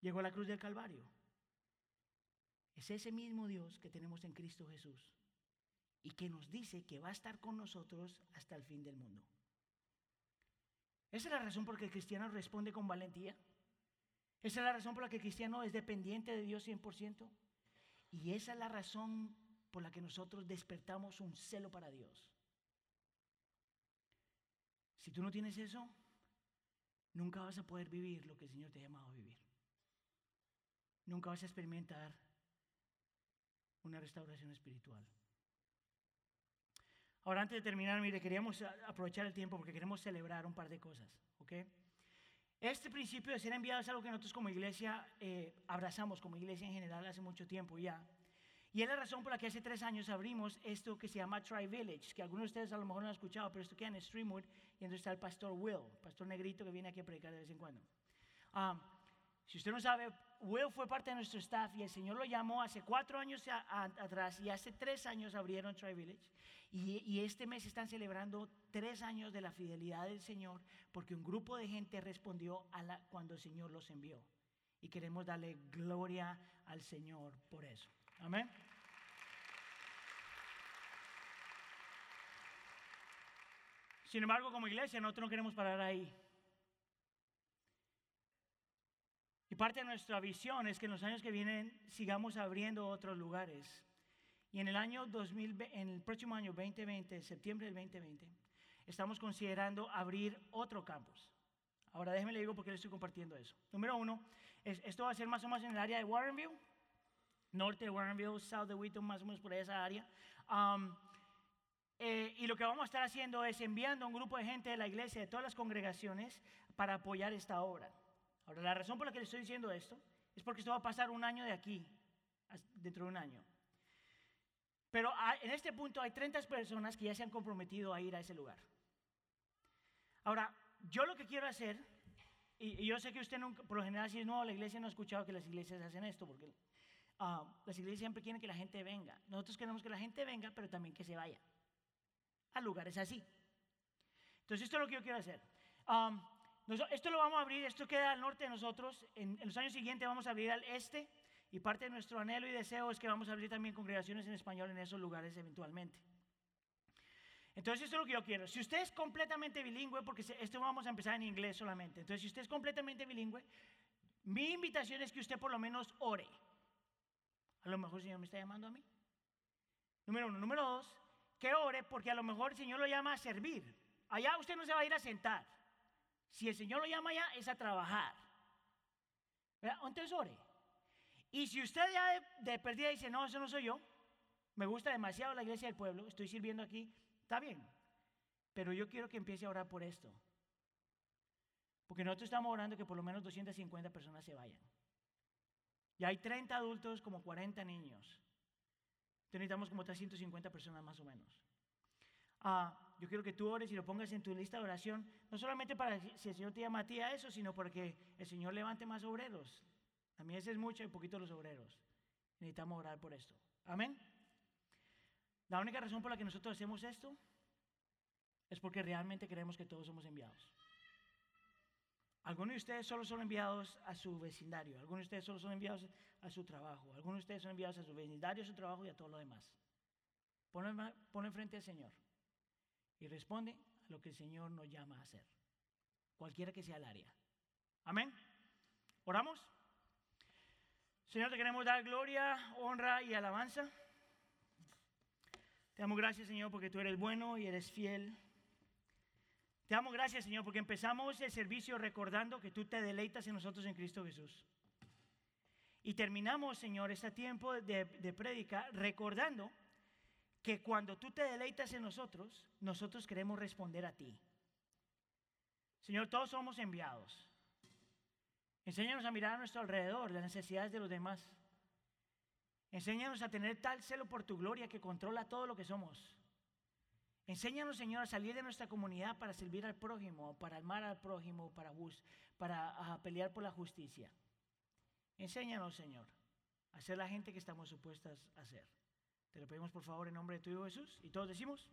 Llegó a la cruz del Calvario. Es ese mismo Dios que tenemos en Cristo Jesús y que nos dice que va a estar con nosotros hasta el fin del mundo. Esa es la razón por la que el cristiano responde con valentía. Esa es la razón por la que el cristiano es dependiente de Dios 100%. Y esa es la razón por la que nosotros despertamos un celo para Dios. Si tú no tienes eso, nunca vas a poder vivir lo que el Señor te ha llamado a vivir. Nunca vas a experimentar una restauración espiritual. Ahora, antes de terminar, mire, queríamos aprovechar el tiempo porque queremos celebrar un par de cosas, ¿ok? Este principio de ser enviado es algo que nosotros como iglesia eh, abrazamos, como iglesia en general, hace mucho tiempo ya. Y es la razón por la que hace tres años abrimos esto que se llama Tri Village, que algunos de ustedes a lo mejor no han escuchado, pero esto queda en Streamwood y entonces está el pastor Will, pastor negrito que viene aquí a predicar de vez en cuando. Um, si usted no sabe, Will fue parte de nuestro staff y el Señor lo llamó hace cuatro años atrás y hace tres años abrieron Tri Village. Y, este mes están celebrando tres años de la fidelidad del Señor porque un grupo de gente respondió a la, cuando el Señor los envió. Y queremos darle gloria al Señor por eso. Amén. Sin embargo, como iglesia, nosotros no queremos parar ahí. Y parte de nuestra visión es que en los años que vienen sigamos abriendo otros lugares. Y en el año 2000, en el próximo año 2020, septiembre del 2020, estamos considerando abrir otro campus. Ahora déjeme le digo por qué le estoy compartiendo eso. Número uno, esto va a ser más o menos en el área de Warrenville, norte de Warrenville, south de Wheaton, más o menos por esa área. Um, eh, y lo que vamos a estar haciendo es enviando a un grupo de gente de la iglesia, de todas las congregaciones, para apoyar esta obra. Ahora, la razón por la que le estoy diciendo esto es porque esto va a pasar un año de aquí, dentro de un año. Pero en este punto hay 30 personas que ya se han comprometido a ir a ese lugar. Ahora, yo lo que quiero hacer, y, yo sé que usted nunca, por lo general si es nuevo la iglesia no ha escuchado que las iglesias hacen esto, porque ah, las iglesias siempre quieren que la gente venga. Nosotros queremos que la gente venga, pero también que se vaya a lugares así. Entonces, esto es lo que yo quiero hacer. Um, esto lo vamos a abrir, esto queda al norte de nosotros. En, los años siguientes vamos a abrir al este. Y parte de nuestro anhelo y deseo es que vamos a abrir también congregaciones en español en esos lugares eventualmente. Entonces, esto es lo que yo quiero. Si usted es completamente bilingüe, porque esto vamos a empezar en inglés solamente. Entonces, si usted es completamente bilingüe, mi invitación es que usted por lo menos ore. A lo mejor el Señor me está llamando a mí. Número uno. Número dos, que ore porque a lo mejor el Señor lo llama a servir. Allá usted no se va a ir a sentar. Si el Señor lo llama allá, es a trabajar. Entonces ore. Y si usted ya de, de perdida dice, no, eso no soy yo, me gusta demasiado la iglesia del pueblo, estoy sirviendo aquí, está bien. Pero yo quiero que empiece a orar por esto. Porque nosotros estamos orando que por lo menos 250 personas se vayan. Y hay 30 adultos, como 40 niños. Entonces necesitamos como 350 personas más o menos. Ah, yo quiero que tú ores y lo pongas en tu lista de oración, no solamente para si el Señor te llama a ti a eso, sino para que el Señor levante más obreros. A mí ese es mucho y poquito los obreros. Necesitamos orar por esto. Amén. La única razón por la que nosotros hacemos esto es porque realmente creemos que todos somos enviados. Algunos de ustedes solo son enviados a su vecindario, algunos de ustedes solo son enviados a su trabajo, algunos de ustedes son enviados a su vecindario, a su trabajo y a todo lo demás. Pone frente al Señor y responde a lo que el Señor nos llama a hacer, cualquiera que sea el área. Amén. ¿Oramos? Señor, te queremos dar gloria, honra y alabanza. Te damos gracias, Señor, porque tú eres bueno y eres fiel. Te damos gracias, Señor, porque empezamos el servicio recordando que tú te deleitas en nosotros en Cristo Jesús. Y terminamos, Señor, este tiempo de, de prédica recordando que cuando tú te deleitas en nosotros, nosotros queremos responder a ti. Señor, todos somos enviados. Enséñanos a mirar a nuestro alrededor las necesidades de los demás. Enséñanos a tener tal celo por tu gloria que controla todo lo que somos. Enséñanos, Señor, a salir de nuestra comunidad para servir al prójimo, para amar al prójimo, para, para pelear por la justicia. Enséñanos, Señor, a ser la gente que estamos supuestas a ser. Te lo pedimos por favor en nombre de tu Hijo Jesús. Y todos decimos.